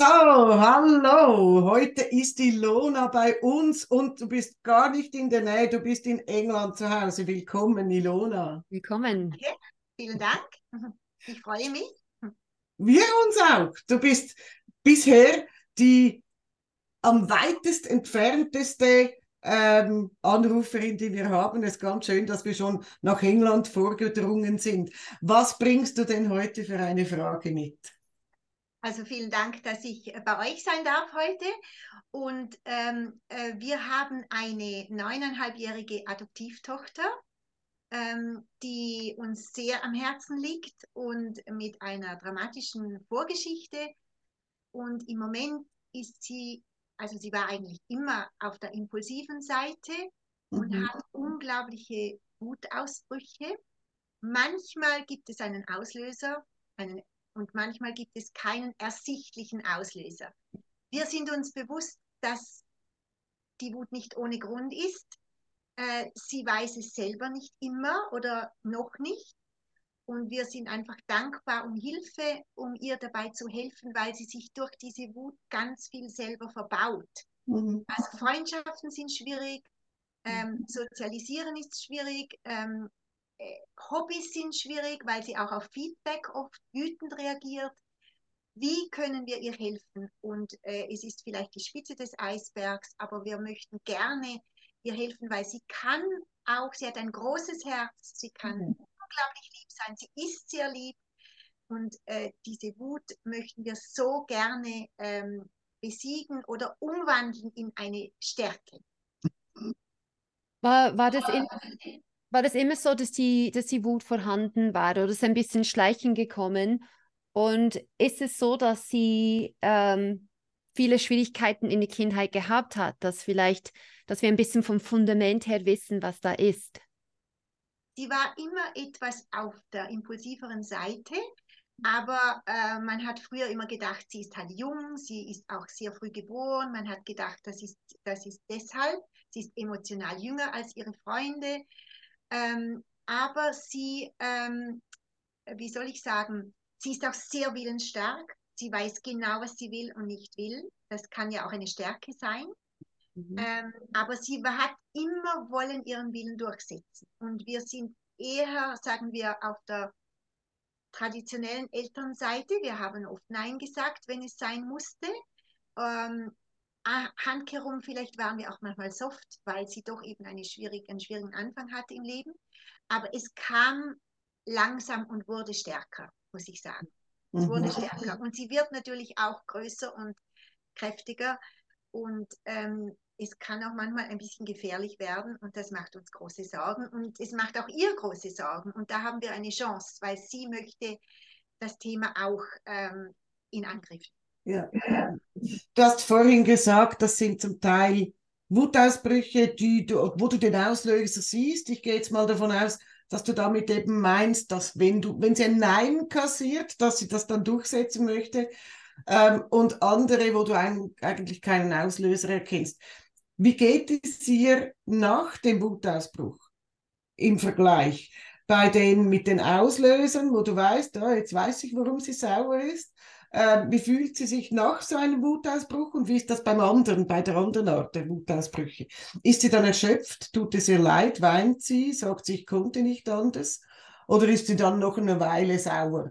So, hallo. Heute ist die Lona bei uns und du bist gar nicht in der Nähe, du bist in England zu Hause. Willkommen, Ilona. Willkommen. Okay, vielen Dank. Ich freue mich. Wir uns auch. Du bist bisher die am weitest entfernteste ähm, Anruferin, die wir haben. Es ist ganz schön, dass wir schon nach England vorgedrungen sind. Was bringst du denn heute für eine Frage mit? Also vielen Dank, dass ich bei euch sein darf heute. Und ähm, äh, wir haben eine neuneinhalbjährige Adoptivtochter, ähm, die uns sehr am Herzen liegt und mit einer dramatischen Vorgeschichte. Und im Moment ist sie, also sie war eigentlich immer auf der impulsiven Seite und Mhm. hat unglaubliche Wutausbrüche. Manchmal gibt es einen Auslöser, einen und manchmal gibt es keinen ersichtlichen Auslöser. Wir sind uns bewusst, dass die Wut nicht ohne Grund ist. Äh, sie weiß es selber nicht immer oder noch nicht. Und wir sind einfach dankbar um Hilfe, um ihr dabei zu helfen, weil sie sich durch diese Wut ganz viel selber verbaut. Mhm. Also Freundschaften sind schwierig, ähm, Sozialisieren ist schwierig, ähm, äh, Hobbys sind schwierig, weil sie auch auf Feedback oft wütend reagiert. Wie können wir ihr helfen? Und äh, es ist vielleicht die Spitze des Eisbergs, aber wir möchten gerne ihr helfen, weil sie kann auch, sie hat ein großes Herz, sie kann Mhm. unglaublich lieb sein, sie ist sehr lieb. Und äh, diese Wut möchten wir so gerne ähm, besiegen oder umwandeln in eine Stärke. War, war, das im, war das immer so, dass die, dass die Wut vorhanden war oder ist ein bisschen schleichen gekommen? Und ist es so, dass sie ähm, viele Schwierigkeiten in der Kindheit gehabt hat, dass vielleicht, dass wir ein bisschen vom Fundament her wissen, was da ist? Sie war immer etwas auf der impulsiveren Seite, aber äh, man hat früher immer gedacht, sie ist halt jung, sie ist auch sehr früh geboren. Man hat gedacht, das ist, das ist deshalb, sie ist emotional jünger als ihre Freunde. Ähm, aber sie, ähm, wie soll ich sagen, sie ist auch sehr willensstark. Sie weiß genau, was sie will und nicht will. Das kann ja auch eine Stärke sein. Mhm. Ähm, aber sie hat immer wollen ihren Willen durchsetzen. Und wir sind eher, sagen wir, auf der traditionellen Elternseite. Wir haben oft Nein gesagt, wenn es sein musste. Ähm, ah, handkehrum, vielleicht waren wir auch manchmal soft, weil sie doch eben eine schwierig, einen schwierigen Anfang hatte im Leben. Aber es kam langsam und wurde stärker, muss ich sagen. Es wurde Mhm. stärker. Und sie wird natürlich auch größer und kräftiger. Und ähm, es kann auch manchmal ein bisschen gefährlich werden und das macht uns große Sorgen und es macht auch ihr große Sorgen. Und da haben wir eine Chance, weil sie möchte das Thema auch ähm, in Angriff nehmen. Ja. Du hast vorhin gesagt, das sind zum Teil Wutausbrüche, die du, wo du den Auslöser siehst. Ich gehe jetzt mal davon aus, dass du damit eben meinst, dass wenn du, wenn sie ein Nein kassiert, dass sie das dann durchsetzen möchte, ähm, und andere, wo du ein, eigentlich keinen Auslöser erkennst. Wie geht es ihr nach dem Wutausbruch im Vergleich? Bei den mit den Auslösern, wo du weißt, oh, jetzt weiß ich, warum sie sauer ist. Äh, wie fühlt sie sich nach so einem Wutausbruch und wie ist das beim anderen, bei der anderen Art der Wutausbrüche? Ist sie dann erschöpft? Tut es ihr leid? Weint sie? Sagt sie, ich konnte nicht anders? Oder ist sie dann noch eine Weile sauer?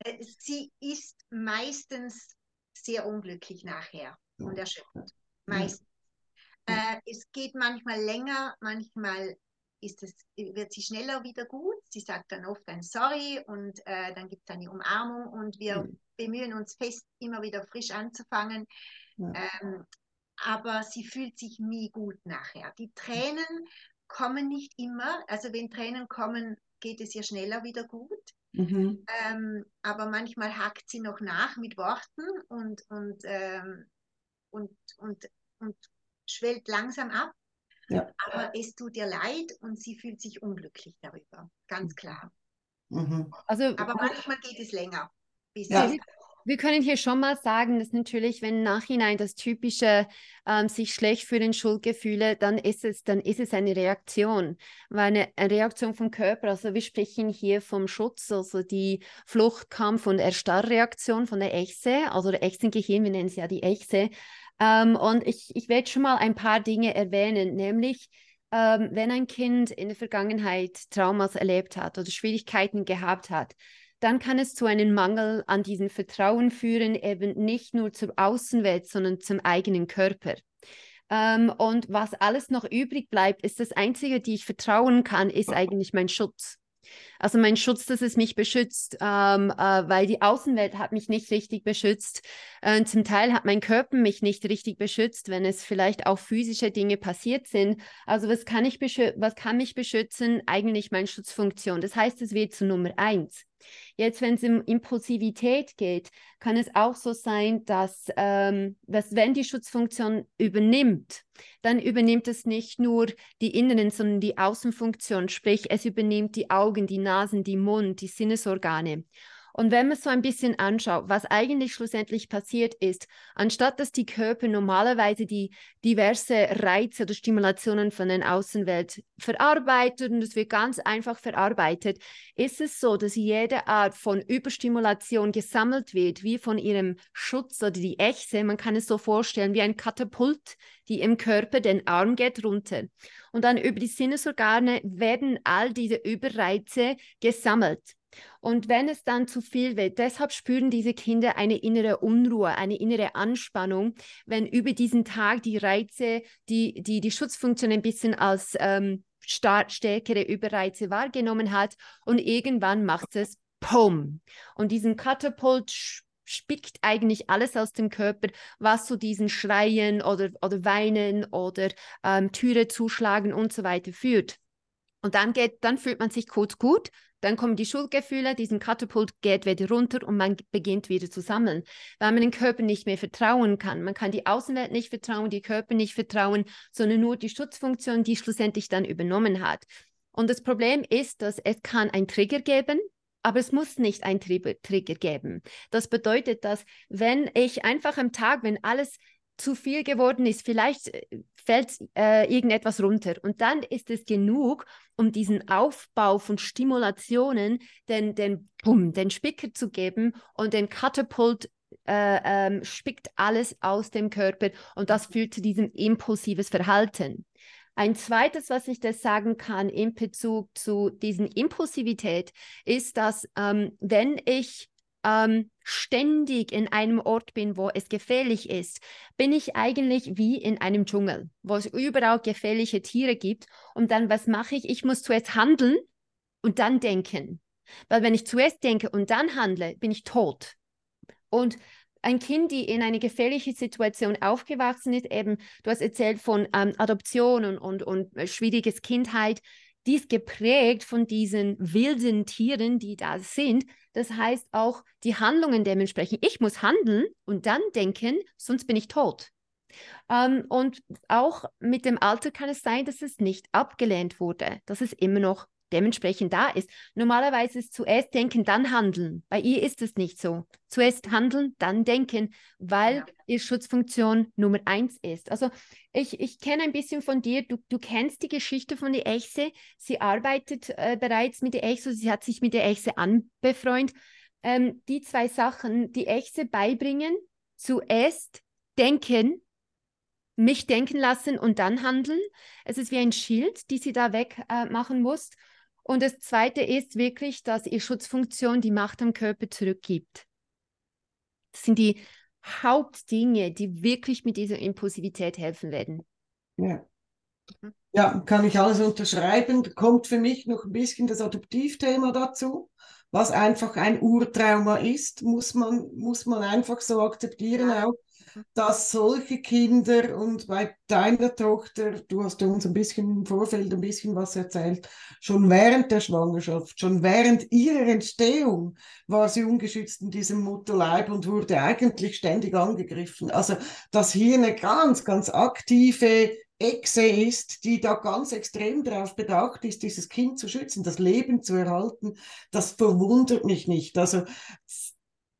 Äh, Sie ist meistens sehr unglücklich nachher und erschöpft. Meistens. Äh, es geht manchmal länger, manchmal ist es, wird sie schneller wieder gut. Sie sagt dann oft ein Sorry und äh, dann gibt es eine Umarmung und wir Mhm. bemühen uns fest, immer wieder frisch anzufangen. Ja. Ähm, aber sie fühlt sich nie gut nachher. Die Tränen kommen nicht immer. Also wenn Tränen kommen, geht es ihr schneller wieder gut. Mhm. Ähm, aber manchmal hakt sie noch nach mit Worten und, und, ähm, und, und, und schwellt langsam ab. Ja. Aber es tut ihr leid und sie fühlt sich unglücklich darüber, ganz klar. Mhm. Also Aber manchmal geht es länger. Bis Ja. Wir können hier schon mal sagen, dass natürlich, wenn Nachhinein das typische ähm, sich schlecht fühlen, Schuldgefühle, dann ist es, dann ist es eine Reaktion, weil eine, eine, Reaktion vom Körper. Also wir sprechen hier vom Schutz, also die Flucht kam von der Erstarrreaktion, von der Echse, also der Echsengehirn, wir nennen es ja die Echse. Ähm, und ich, ich werde schon mal ein paar Dinge erwähnen, nämlich ähm, wenn ein Kind in der Vergangenheit Traumas erlebt hat oder Schwierigkeiten gehabt hat, dann kann es zu einem Mangel an diesem Vertrauen führen, eben nicht nur zur Außenwelt, sondern zum eigenen Körper. Ähm, und was alles noch übrig bleibt, ist das Einzige, die ich vertrauen kann, ist eigentlich mein Schutz. Also mein Schutz, dass es mich beschützt, ähm, äh, weil die Außenwelt hat mich nicht richtig beschützt. Äh, zum Teil hat mein Körper mich nicht richtig beschützt, wenn es vielleicht auch physische Dinge passiert sind. Also was kann, ich was kann mich beschützen? Eigentlich meine Schutzfunktion. Das heißt, es wird zu Nummer eins. Jetzt, wenn es um Impulsivität geht, kann es auch so sein, dass, ähm, dass wenn die Schutzfunktion übernimmt, dann übernimmt es nicht nur die inneren, sondern die Außenfunktion, sprich es übernimmt die Augen, die Nasen, die Mund, die Sinnesorgane. Und wenn man so ein bisschen anschaut, was eigentlich schlussendlich passiert ist, anstatt dass die Körper normalerweise die diverse Reize oder Stimulationen von der Außenwelt verarbeitet und es wird ganz einfach verarbeitet, ist es so, dass jede Art von Überstimulation gesammelt wird, wie von ihrem Schutz oder die Echse. Man kann es so vorstellen wie ein Katapult, die im Körper den Arm geht runter. Und dann über die Sinnesorgane werden all diese Überreize gesammelt. Und wenn es dann zu viel wird, deshalb spüren diese Kinder eine innere Unruhe, eine innere Anspannung, wenn über diesen Tag die Reize, die die, die Schutzfunktion ein bisschen als ähm, stärkere Überreize wahrgenommen hat und irgendwann macht es Pum. Und diesen Katapult spickt eigentlich alles aus dem Körper, was zu diesen Schreien oder, oder Weinen oder ähm, Türe zuschlagen und so weiter führt. Und dann geht, dann fühlt man sich kurz gut, dann kommen die Schuldgefühle, diesen Katapult geht wieder runter und man beginnt wieder zu sammeln, weil man den Körper nicht mehr vertrauen kann. Man kann die Außenwelt nicht vertrauen, die Körper nicht vertrauen, sondern nur die Schutzfunktion, die schlussendlich dann übernommen hat. Und das Problem ist, dass es kann einen Trigger geben, aber es muss nicht einen Trigger geben. Das bedeutet, dass wenn ich einfach am Tag, wenn alles zu viel geworden ist, vielleicht äh, fällt äh, irgendetwas runter. Und dann ist es genug, um diesen Aufbau von Stimulationen, den, den, boom, den Spicker zu geben und den Katapult äh, ähm, spickt alles aus dem Körper und das führt zu diesem impulsives Verhalten. Ein zweites, was ich das sagen kann in Bezug zu diesen Impulsivität, ist, dass ähm, wenn ich ähm, ständig in einem Ort bin, wo es gefährlich ist, bin ich eigentlich wie in einem Dschungel, wo es überall gefährliche Tiere gibt. Und dann, was mache ich? Ich muss zuerst handeln und dann denken. Weil wenn ich zuerst denke und dann handle, bin ich tot. Und ein Kind, die in eine gefährliche Situation aufgewachsen ist, eben, du hast erzählt von ähm, Adoption und, und, und äh, schwieriges Kindheit, die ist geprägt von diesen wilden Tieren, die da sind. Das heißt auch die Handlungen dementsprechend. Ich muss handeln und dann denken, sonst bin ich tot. Ähm, und auch mit dem Alter kann es sein, dass es nicht abgelehnt wurde, dass es immer noch dementsprechend da ist. Normalerweise ist zuerst denken, dann handeln. Bei ihr ist es nicht so. Zuerst handeln, dann denken, weil ja. ihr Schutzfunktion Nummer eins ist. Also ich, ich kenne ein bisschen von dir, du, du kennst die Geschichte von der Echse. Sie arbeitet äh, bereits mit der Echse, sie hat sich mit der Echse anbefreundet. Ähm, die zwei Sachen, die Echse beibringen, zuerst denken, mich denken lassen und dann handeln. Es ist wie ein Schild, die sie da wegmachen äh, muss. Und das Zweite ist wirklich, dass ihr Schutzfunktion die Macht am Körper zurückgibt. Das sind die Hauptdinge, die wirklich mit dieser Impulsivität helfen werden. Ja. Ja, kann ich alles unterschreiben. Da kommt für mich noch ein bisschen das Adoptivthema dazu, was einfach ein Urtrauma ist, muss man, muss man einfach so akzeptieren auch dass solche Kinder und bei deiner Tochter, du hast uns ein bisschen im Vorfeld ein bisschen was erzählt, schon während der Schwangerschaft, schon während ihrer Entstehung war sie ungeschützt in diesem Mutterleib und wurde eigentlich ständig angegriffen. Also, dass hier eine ganz, ganz aktive Echse ist, die da ganz extrem darauf bedacht ist, dieses Kind zu schützen, das Leben zu erhalten, das verwundert mich nicht. Also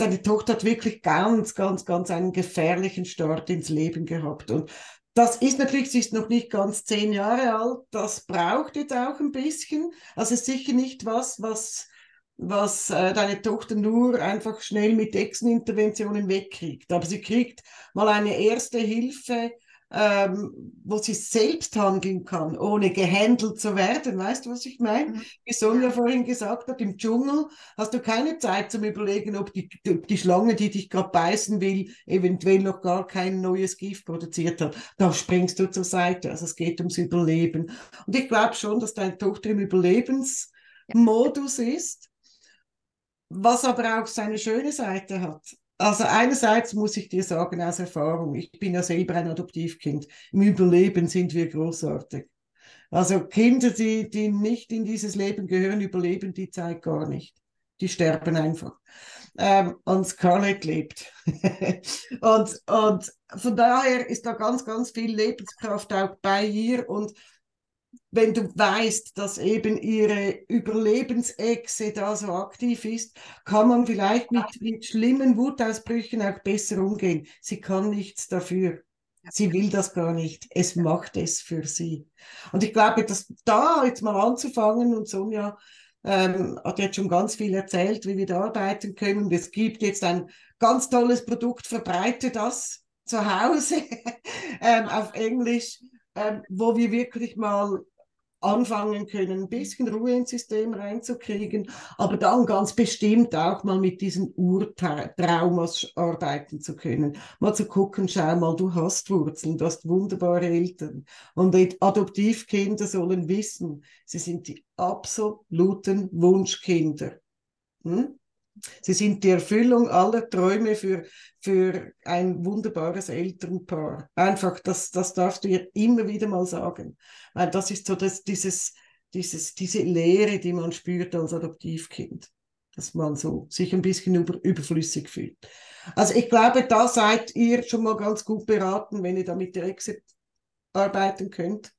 deine Tochter hat wirklich ganz, ganz, ganz einen gefährlichen Start ins Leben gehabt. Und das ist natürlich, sie ist noch nicht ganz zehn Jahre alt. Das braucht jetzt auch ein bisschen. Also ist sicher nicht was, was, was äh, deine Tochter nur einfach schnell mit Echseninterventionen wegkriegt. Aber sie kriegt mal eine erste Hilfe, ähm, wo sie selbst handeln kann, ohne gehandelt zu werden. Weißt du, was ich meine? Mhm. Wie Sonja vorhin gesagt hat, im Dschungel hast du keine Zeit zum Überlegen, ob die, ob die Schlange, die dich gerade beißen will, eventuell noch gar kein neues Gift produziert hat. Da springst du zur Seite. Also es geht ums Überleben. Und ich glaube schon, dass deine Tochter im Überlebensmodus ist, was aber auch seine schöne Seite hat. Also einerseits muss ich dir sagen aus Erfahrung, ich bin ja selber ein Adoptivkind. Im Überleben sind wir großartig. Also Kinder, die, die nicht in dieses Leben gehören, überleben die Zeit gar nicht. Die sterben einfach. Ähm, und Scarlett lebt. und, und von daher ist da ganz, ganz viel Lebenskraft auch bei ihr. Und wenn du weißt, dass eben ihre Überlebensechse da so aktiv ist, kann man vielleicht mit, mit schlimmen Wutausbrüchen auch besser umgehen. Sie kann nichts dafür. Sie will das gar nicht. Es macht es für sie. Und ich glaube, dass da jetzt mal anzufangen und Sonja ähm, hat jetzt schon ganz viel erzählt, wie wir da arbeiten können. Es gibt jetzt ein ganz tolles Produkt, verbreite das zu Hause ähm, auf Englisch, ähm, wo wir wirklich mal anfangen können, ein bisschen Ruhe ins System reinzukriegen, aber dann ganz bestimmt auch mal mit diesen Urtraumas arbeiten zu können. Mal zu gucken, schau mal, du hast Wurzeln, du hast wunderbare Eltern. Und Adoptivkinder sollen wissen, sie sind die absoluten Wunschkinder. Hm? Sie sind die Erfüllung aller Träume für, für ein wunderbares Elternpaar. Einfach, das, das darfst du ihr immer wieder mal sagen. Weil das ist so das, dieses, dieses, diese Leere, die man spürt als Adoptivkind. Dass man so sich ein bisschen über, überflüssig fühlt. Also ich glaube, da seid ihr schon mal ganz gut beraten, wenn ihr da mit der Exit arbeiten könnt,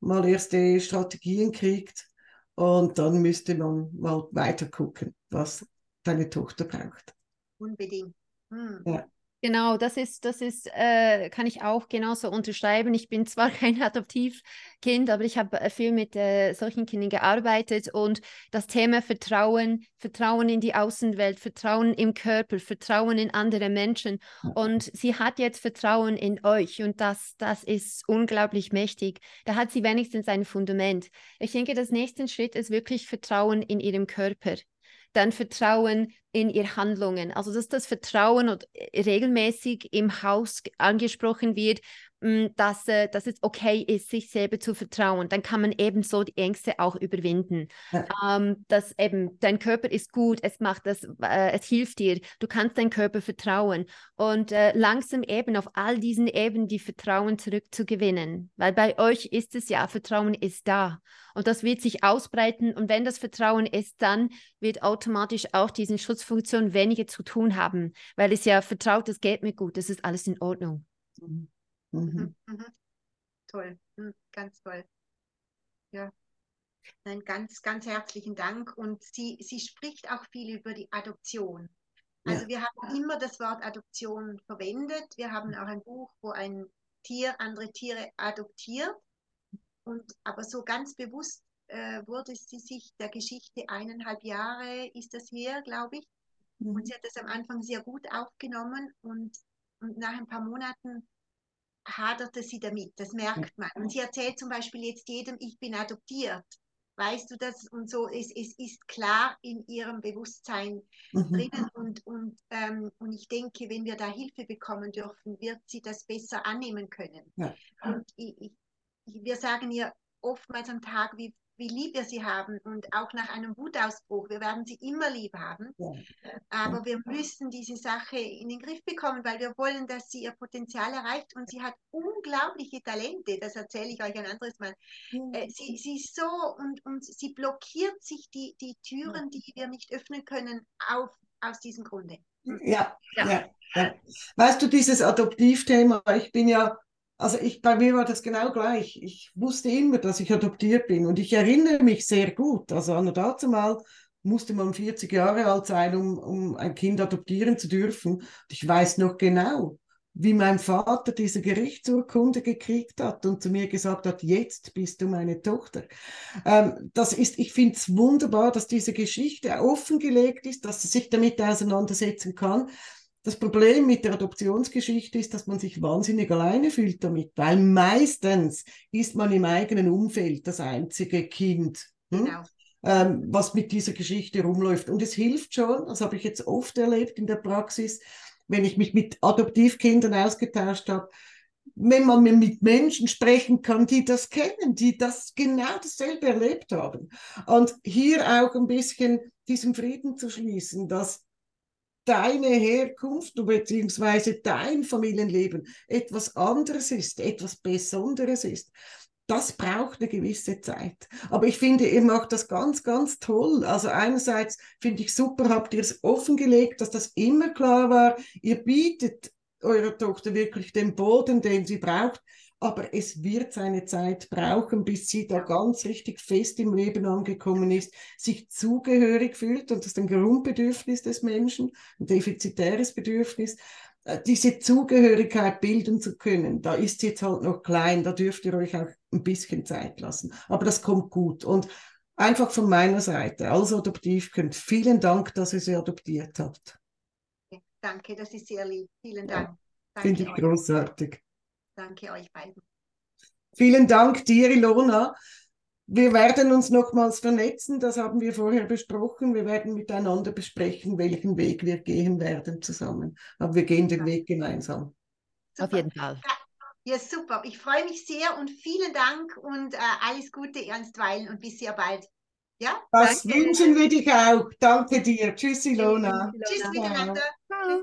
mal erste Strategien kriegt und dann müsste man mal weiter gucken, was deine Tochter braucht. Unbedingt. Hm. Ja. Genau, das ist, das ist, äh, kann ich auch genauso unterschreiben. Ich bin zwar kein Adoptivkind, aber ich habe äh, viel mit äh, solchen Kindern gearbeitet und das Thema Vertrauen, Vertrauen in die Außenwelt, Vertrauen im Körper, Vertrauen in andere Menschen. Und sie hat jetzt Vertrauen in euch und das, das ist unglaublich mächtig. Da hat sie wenigstens ein Fundament. Ich denke, das nächste Schritt ist wirklich Vertrauen in ihrem Körper dann Vertrauen in ihre Handlungen. Also dass das Vertrauen äh, regelmäßig im Haus angesprochen wird, dass, äh, dass es okay ist, sich selber zu vertrauen. Dann kann man eben so die Ängste auch überwinden. Ja. Ähm, dass eben dein Körper ist gut, es macht das, äh, es hilft dir, du kannst deinem Körper vertrauen und äh, langsam eben auf all diesen Ebenen die Vertrauen zurückzugewinnen. Weil bei euch ist es ja, Vertrauen ist da und das wird sich ausbreiten und wenn das Vertrauen ist, dann wird automatisch auch diesen Schutz Schutzfunktion weniger zu tun haben, weil es ja vertraut, es geht mir gut, das ist alles in Ordnung. Mhm. Mhm. Mhm. mhm. Toll, ganz toll. Ja. Nein, ganz, ganz herzlichen Dank. Und sie, sie spricht auch viel über die Adoption. Also ja. wir haben immer das Wort Adoption verwendet. Wir haben auch ein Buch, wo ein Tier andere Tiere adoptiert. Und aber so ganz bewusst äh, wurde sie sich der Geschichte eineinhalb Jahre ist das her, glaube ich, Mhm. Und sie hat das am Anfang sehr gut aufgenommen und, und nach ein paar Monaten haderte sie damit, das merkt man. Und sie erzählt zum Beispiel jetzt jedem, ich bin adoptiert. Weißt du das? Und so, es, es ist klar in ihrem Bewusstsein mhm. drinnen. Und, und, ähm, und ich denke, wenn wir da Hilfe bekommen dürfen, wird sie das besser annehmen können. Ja. Und ich, ich, wir sagen ihr oftmals am Tag, wie wie lieb wir sie haben und auch nach einem Wutausbruch. Wir werden sie immer lieb haben. Ja. Aber wir müssen diese Sache in den Griff bekommen, weil wir wollen, dass sie ihr Potenzial erreicht und sie hat unglaubliche Talente. Das erzähle ich euch ein anderes Mal. Äh, sie, sie ist so und, und sie blockiert sich die, die Türen, die wir nicht öffnen können, auf, aus diesem Grunde. Ja, ja. ja, ja. Weißt du, dieses Adoptivthema, ich bin ja also ich, bei mir war das genau gleich. Ich wusste immer, dass ich adoptiert bin und ich erinnere mich sehr gut. Also an dazu mal musste man 40 Jahre alt sein, um, um ein Kind adoptieren zu dürfen. Und ich weiß noch genau, wie mein Vater diese Gerichtsurkunde gekriegt hat und zu mir gesagt hat, jetzt bist du meine Tochter. Ähm, das ist, ich finde es wunderbar, dass diese Geschichte offengelegt ist, dass sie sich damit auseinandersetzen kann. Das Problem mit der Adoptionsgeschichte ist, dass man sich wahnsinnig alleine fühlt damit, weil meistens ist man im eigenen Umfeld das einzige Kind. Hm? Genau. Ähm, was mit dieser Geschichte rumläuft. Und es hilft schon, das habe ich jetzt oft erlebt in der Praxis, wenn ich mich mit Adoptivkindern ausgetauscht habe, wenn man mit Menschen sprechen kann, die das kennen, die das genau dasselbe erlebt haben. Und hier auch ein bisschen diesen Frieden zu schließen, dass deine Herkunft bzw. dein Familienleben etwas anderes ist, etwas Besonderes ist das braucht eine gewisse Zeit. Aber ich finde, ihr macht das ganz, ganz toll. Also einerseits finde ich super, habt ihr es offengelegt, dass das immer klar war. Ihr bietet eurer Tochter wirklich den Boden, den sie braucht. Aber es wird seine Zeit brauchen, bis sie da ganz richtig fest im Leben angekommen ist, sich zugehörig fühlt. Und das ist ein Grundbedürfnis des Menschen, ein defizitäres Bedürfnis. Äh, diese Zugehörigkeit bilden zu können, da ist sie jetzt halt noch klein, da dürft ihr euch auch ein bisschen Zeit lassen. Aber das kommt gut. Und einfach von meiner Seite als Adoptivkind, vielen Dank, dass ihr sie adoptiert habt. Danke, das ist sehr lieb. Vielen Dank. Ja, Finde ich euch. großartig. Danke euch beiden. Vielen Dank dir, Ilona. Wir werden uns nochmals vernetzen, das haben wir vorher besprochen. Wir werden miteinander besprechen, welchen Weg wir gehen werden zusammen. Aber wir gehen den Weg gemeinsam. Super. Auf jeden Fall. Ja, super. Ich freue mich sehr und vielen Dank und äh, alles Gute ernstweilen und bis sehr bald. Ja? Das Danke. wünschen wir dich auch. Danke dir. Tschüss, Ilona. Tschüss, Tschüss miteinander. Ciao.